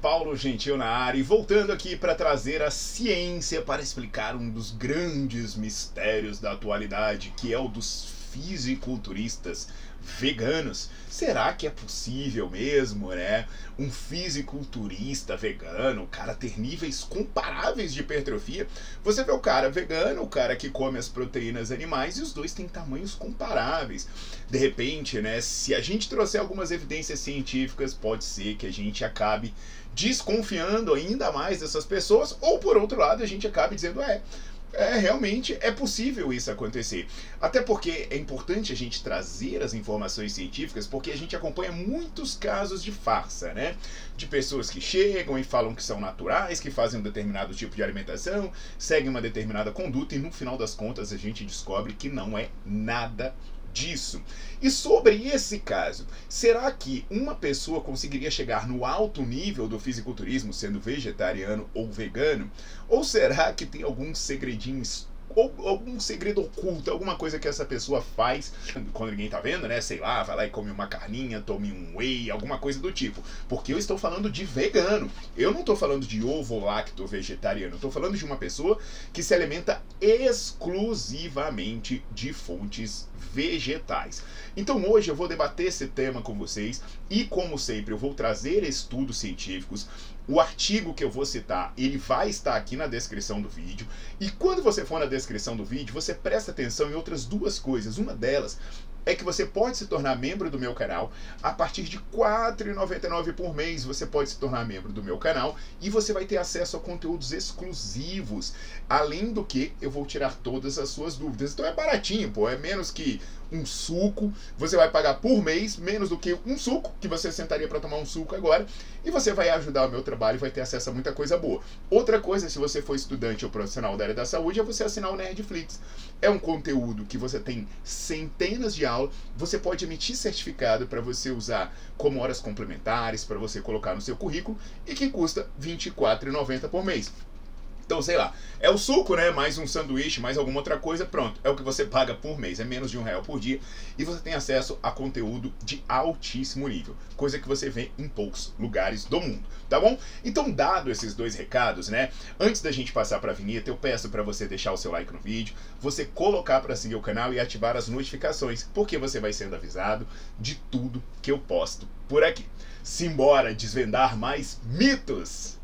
Paulo Gentil na área e voltando aqui para trazer a ciência para explicar um dos grandes mistérios da atualidade, que é o dos fisiculturistas veganos. Será que é possível mesmo, né? Um fisiculturista vegano, o cara ter níveis comparáveis de hipertrofia. Você vê o cara vegano, o cara que come as proteínas animais e os dois têm tamanhos comparáveis. De repente, né, se a gente trouxer algumas evidências científicas, pode ser que a gente acabe desconfiando ainda mais dessas pessoas, ou por outro lado, a gente acabe dizendo, é, é, realmente é possível isso acontecer. Até porque é importante a gente trazer as informações científicas, porque a gente acompanha muitos casos de farsa, né? De pessoas que chegam e falam que são naturais, que fazem um determinado tipo de alimentação, seguem uma determinada conduta e no final das contas a gente descobre que não é nada disso. E sobre esse caso, será que uma pessoa conseguiria chegar no alto nível do fisiculturismo sendo vegetariano ou vegano? Ou será que tem algum segredinho algum segredo oculto, alguma coisa que essa pessoa faz quando ninguém tá vendo, né? Sei lá, vai lá e come uma carninha, tome um whey, alguma coisa do tipo. Porque eu estou falando de vegano. Eu não estou falando de ovo lacto vegetariano. Estou falando de uma pessoa que se alimenta exclusivamente de fontes vegetais. Então hoje eu vou debater esse tema com vocês e como sempre eu vou trazer estudos científicos o artigo que eu vou citar, ele vai estar aqui na descrição do vídeo. E quando você for na descrição do vídeo, você presta atenção em outras duas coisas. Uma delas é que você pode se tornar membro do meu canal. A partir de R$ 4,99 por mês você pode se tornar membro do meu canal e você vai ter acesso a conteúdos exclusivos. Além do que, eu vou tirar todas as suas dúvidas. Então é baratinho, pô, é menos que um suco. Você vai pagar por mês menos do que um suco, que você sentaria para tomar um suco agora, e você vai ajudar o meu trabalho e vai ter acesso a muita coisa boa. Outra coisa, se você for estudante ou profissional da área da saúde, é você assinar o Nerdflix. É um conteúdo que você tem centenas de aulas, você pode emitir certificado para você usar como horas complementares, para você colocar no seu currículo, e que custa R$ 24,90 por mês. Então, sei lá, é o suco, né? Mais um sanduíche, mais alguma outra coisa, pronto. É o que você paga por mês, é menos de um real por dia. E você tem acesso a conteúdo de altíssimo nível, coisa que você vê em poucos lugares do mundo, tá bom? Então, dado esses dois recados, né? Antes da gente passar para a vinheta, eu peço para você deixar o seu like no vídeo, você colocar para seguir o canal e ativar as notificações, porque você vai sendo avisado de tudo que eu posto por aqui. Simbora desvendar mais mitos!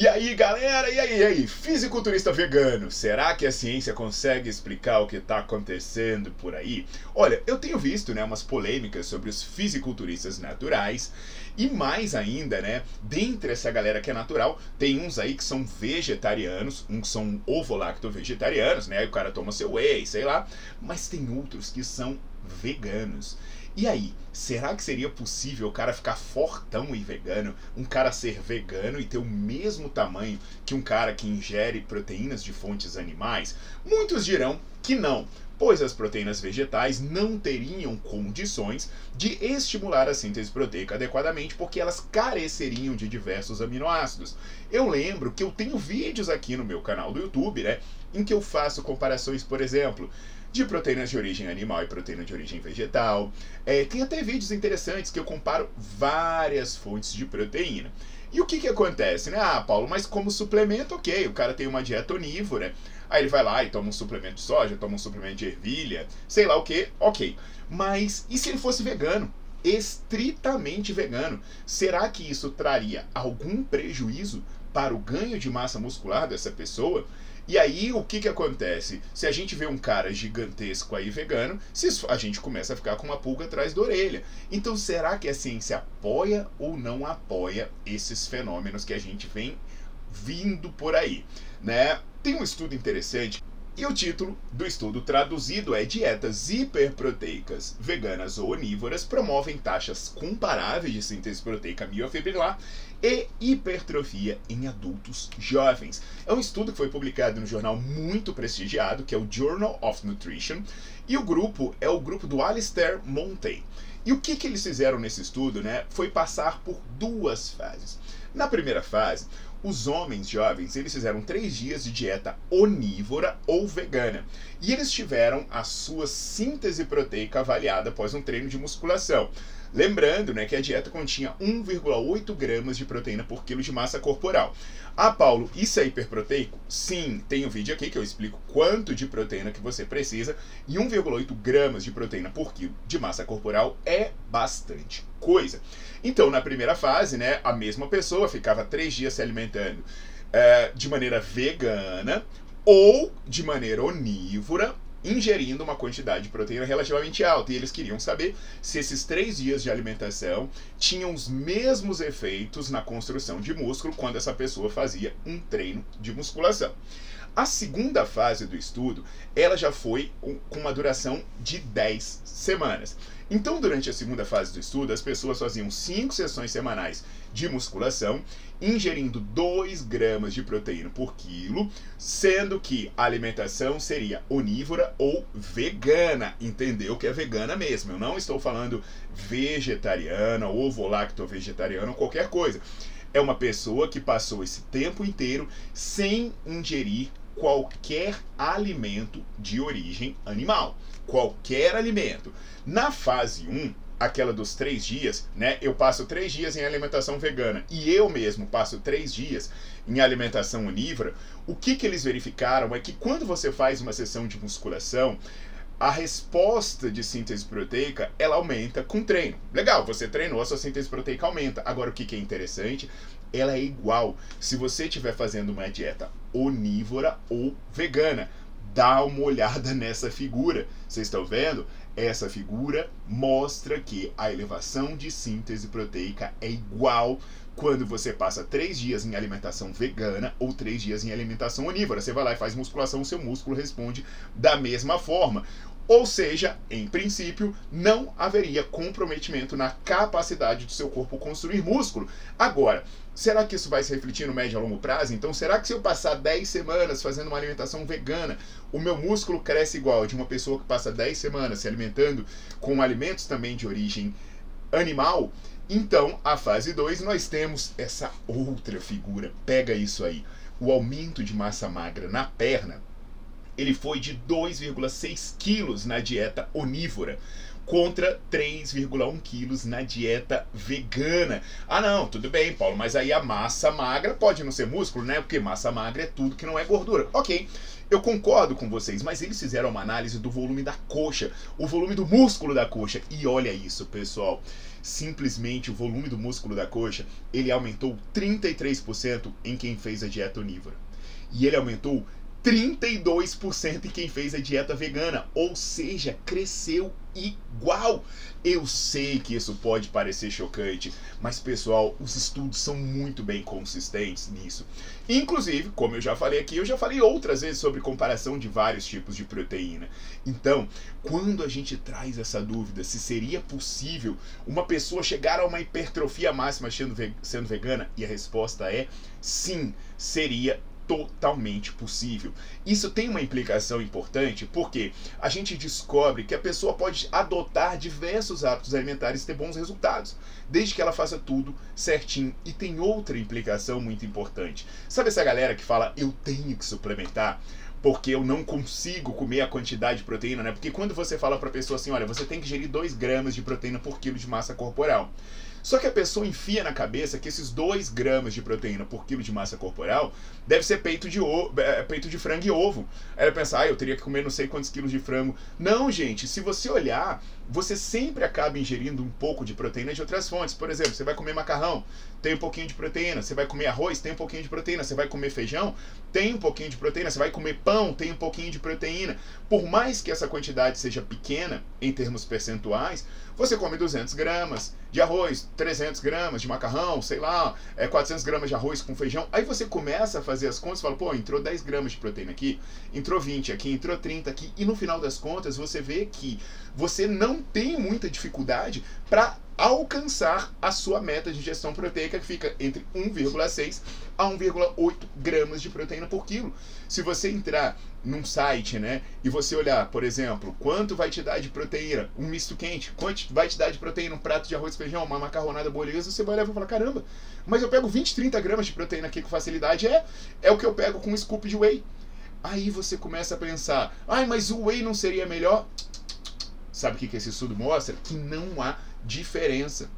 E aí, galera? E aí, e aí? Fisiculturista vegano, será que a ciência consegue explicar o que está acontecendo por aí? Olha, eu tenho visto, né, umas polêmicas sobre os fisiculturistas naturais e mais ainda, né, dentre essa galera que é natural, tem uns aí que são vegetarianos, uns são ovo-lacto-vegetarianos, né, o cara toma seu whey, sei lá, mas tem outros que são veganos. E aí, será que seria possível o cara ficar fortão e vegano, um cara ser vegano e ter o mesmo tamanho que um cara que ingere proteínas de fontes animais? Muitos dirão que não, pois as proteínas vegetais não teriam condições de estimular a síntese proteica adequadamente, porque elas careceriam de diversos aminoácidos. Eu lembro que eu tenho vídeos aqui no meu canal do YouTube, né, em que eu faço comparações, por exemplo, de proteínas de origem animal e proteína de origem vegetal. É, tem até vídeos interessantes que eu comparo várias fontes de proteína. E o que, que acontece, né? Ah, Paulo, mas como suplemento, ok, o cara tem uma dieta onívora, aí ele vai lá e toma um suplemento de soja, toma um suplemento de ervilha, sei lá o que, ok. Mas e se ele fosse vegano? Estritamente vegano? Será que isso traria algum prejuízo para o ganho de massa muscular dessa pessoa? E aí, o que que acontece? Se a gente vê um cara gigantesco aí vegano, a gente começa a ficar com uma pulga atrás da orelha. Então, será que a ciência apoia ou não apoia esses fenômenos que a gente vem vindo por aí, né? Tem um estudo interessante e o título do estudo traduzido é Dietas hiperproteicas veganas ou onívoras promovem taxas comparáveis de síntese proteica miofibrilar e hipertrofia em adultos jovens. É um estudo que foi publicado no jornal muito prestigiado, que é o Journal of Nutrition, e o grupo é o grupo do Alistair Montey. E o que, que eles fizeram nesse estudo, né? Foi passar por duas fases. Na primeira fase, os homens jovens eles fizeram três dias de dieta onívora ou vegana e eles tiveram a sua síntese proteica avaliada após um treino de musculação. Lembrando né, que a dieta continha 1,8 gramas de proteína por quilo de massa corporal. Ah, Paulo, isso é hiperproteico? Sim, tem um vídeo aqui que eu explico quanto de proteína que você precisa e 1,8 gramas de proteína por quilo de massa corporal é bastante coisa. Então, na primeira fase, né, a mesma pessoa ficava três dias se alimentando é, de maneira vegana ou de maneira onívora ingerindo uma quantidade de proteína relativamente alta. E eles queriam saber se esses três dias de alimentação tinham os mesmos efeitos na construção de músculo quando essa pessoa fazia um treino de musculação. A segunda fase do estudo, ela já foi com uma duração de 10 semanas. Então, durante a segunda fase do estudo, as pessoas faziam 5 sessões semanais de musculação, ingerindo 2 gramas de proteína por quilo, sendo que a alimentação seria onívora ou vegana. Entendeu que é vegana mesmo. Eu não estou falando vegetariana, ovo lacto vegetariano, qualquer coisa. É uma pessoa que passou esse tempo inteiro sem ingerir qualquer alimento de origem animal. Qualquer alimento. Na fase 1, aquela dos três dias, né? Eu passo três dias em alimentação vegana e eu mesmo passo três dias em alimentação onívora. O que, que eles verificaram é que quando você faz uma sessão de musculação, a resposta de síntese proteica ela aumenta com treino. Legal, você treinou, a sua síntese proteica aumenta. Agora, o que, que é interessante ela é igual se você estiver fazendo uma dieta onívora ou vegana. Dá uma olhada nessa figura. Vocês estão vendo? Essa figura mostra que a elevação de síntese proteica é igual quando você passa três dias em alimentação vegana ou três dias em alimentação onívora. Você vai lá e faz musculação, seu músculo responde da mesma forma. Ou seja, em princípio, não haveria comprometimento na capacidade do seu corpo construir músculo. Agora, será que isso vai se refletir no médio a longo prazo? Então, será que se eu passar 10 semanas fazendo uma alimentação vegana, o meu músculo cresce igual de uma pessoa que passa 10 semanas se alimentando com alimentos também de origem animal? Então, a fase 2, nós temos essa outra figura. Pega isso aí. O aumento de massa magra na perna ele foi de 2,6 quilos na dieta onívora contra 3,1 quilos na dieta vegana. Ah, não, tudo bem, Paulo, mas aí a massa magra pode não ser músculo, né? Porque massa magra é tudo que não é gordura. Ok, eu concordo com vocês, mas eles fizeram uma análise do volume da coxa, o volume do músculo da coxa. E olha isso, pessoal. Simplesmente o volume do músculo da coxa, ele aumentou 33% em quem fez a dieta onívora. E ele aumentou 32% em quem fez a dieta vegana, ou seja, cresceu igual. Eu sei que isso pode parecer chocante, mas pessoal, os estudos são muito bem consistentes nisso. Inclusive, como eu já falei aqui, eu já falei outras vezes sobre comparação de vários tipos de proteína. Então, quando a gente traz essa dúvida se seria possível uma pessoa chegar a uma hipertrofia máxima sendo vegana, e a resposta é sim, seria totalmente possível. Isso tem uma implicação importante porque a gente descobre que a pessoa pode adotar diversos hábitos alimentares e ter bons resultados, desde que ela faça tudo certinho. E tem outra implicação muito importante. Sabe essa galera que fala eu tenho que suplementar? porque eu não consigo comer a quantidade de proteína, né? Porque quando você fala para a pessoa assim, olha, você tem que gerir 2 gramas de proteína por quilo de massa corporal. Só que a pessoa enfia na cabeça que esses 2 gramas de proteína por quilo de massa corporal deve ser peito de, ovo, é, peito de frango e ovo. Ela pensa, ah, eu teria que comer não sei quantos quilos de frango. Não, gente, se você olhar, você sempre acaba ingerindo um pouco de proteína de outras fontes. Por exemplo, você vai comer macarrão, tem um pouquinho de proteína. Você vai comer arroz, tem um pouquinho de proteína. Você vai comer feijão, tem um pouquinho de proteína. Você vai comer pão, tem um pouquinho de proteína. Por mais que essa quantidade seja pequena em termos percentuais, você come 200 gramas de arroz, 300 gramas de macarrão, sei lá, é 400 gramas de arroz com feijão. Aí você começa a fazer as contas e fala, pô, entrou 10 gramas de proteína aqui, entrou 20 aqui, entrou 30 aqui. E no final das contas, você vê que você não tem muita dificuldade para alcançar a sua meta de ingestão proteica, que fica entre 1,6 a 1,8 gramas de proteína por quilo. Se você entrar num site, né, e você olhar, por exemplo, quanto vai te dar de proteína um misto quente, quanto vai te dar de proteína um prato de arroz e feijão, uma macarronada bolonhesa, você vai olhar e falar, caramba, mas eu pego 20, 30 gramas de proteína aqui com facilidade, é, é o que eu pego com um scoop de whey. Aí você começa a pensar, ai, mas o whey não seria melhor? Sabe o que esse estudo mostra? Que não há diferença.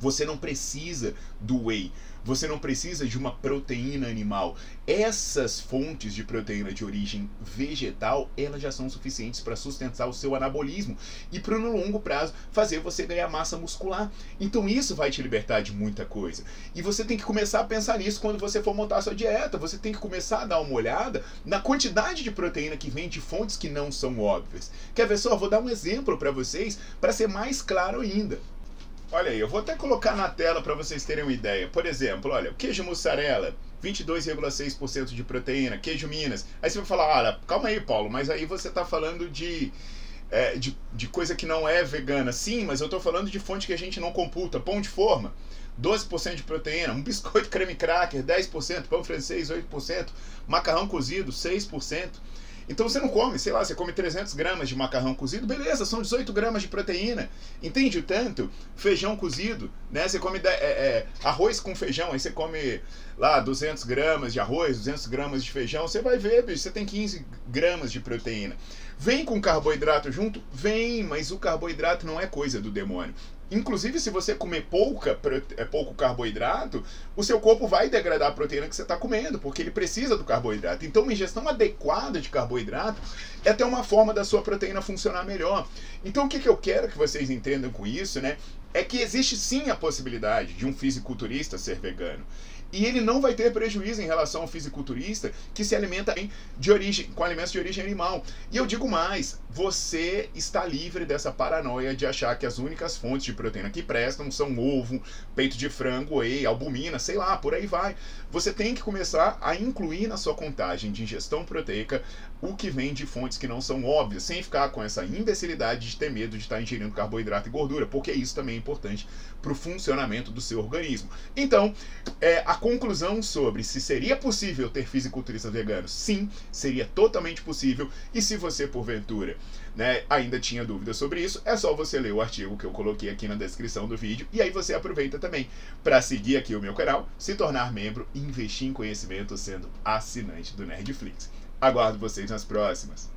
Você não precisa do whey. Você não precisa de uma proteína animal. Essas fontes de proteína de origem vegetal, elas já são suficientes para sustentar o seu anabolismo e para no longo prazo fazer você ganhar massa muscular. Então isso vai te libertar de muita coisa. E você tem que começar a pensar nisso quando você for montar sua dieta. Você tem que começar a dar uma olhada na quantidade de proteína que vem de fontes que não são óbvias. Quer ver só? Vou dar um exemplo para vocês para ser mais claro ainda. Olha aí, eu vou até colocar na tela para vocês terem uma ideia. Por exemplo, olha, queijo mussarela, 22,6% de proteína, queijo Minas. Aí você vai falar, olha, calma aí, Paulo, mas aí você está falando de, é, de, de coisa que não é vegana. Sim, mas eu estou falando de fonte que a gente não computa. Pão de forma, 12% de proteína, um biscoito creme cracker, 10%, pão francês, 8%, macarrão cozido, 6%. Então você não come, sei lá, você come 300 gramas de macarrão cozido, beleza, são 18 gramas de proteína. Entende o tanto? Feijão cozido, né? Você come é, é, arroz com feijão, aí você come lá 200 gramas de arroz, 200 gramas de feijão, você vai ver, bicho, você tem 15 gramas de proteína. Vem com carboidrato junto? Vem, mas o carboidrato não é coisa do demônio. Inclusive, se você comer pouca, é, pouco carboidrato, o seu corpo vai degradar a proteína que você está comendo, porque ele precisa do carboidrato. Então, uma ingestão adequada de carboidrato é até uma forma da sua proteína funcionar melhor. Então, o que, que eu quero que vocês entendam com isso, né? É que existe sim a possibilidade de um fisiculturista ser vegano. E ele não vai ter prejuízo em relação ao fisiculturista que se alimenta de origem, com alimentos de origem animal. E eu digo mais, você está livre dessa paranoia de achar que as únicas fontes de proteína que prestam são ovo, peito de frango, whey, albumina, sei lá, por aí vai. Você tem que começar a incluir na sua contagem de ingestão proteica o que vem de fontes que não são óbvias, sem ficar com essa imbecilidade de ter medo de estar ingerindo carboidrato e gordura, porque isso também é importante para o funcionamento do seu organismo. Então, é, a conclusão sobre se seria possível ter fisiculturistas veganos, sim, seria totalmente possível. E se você, porventura, né, ainda tinha dúvidas sobre isso, é só você ler o artigo que eu coloquei aqui na descrição do vídeo. E aí você aproveita também para seguir aqui o meu canal, se tornar membro e investir em conhecimento sendo assinante do Nerdflix. Aguardo vocês nas próximas.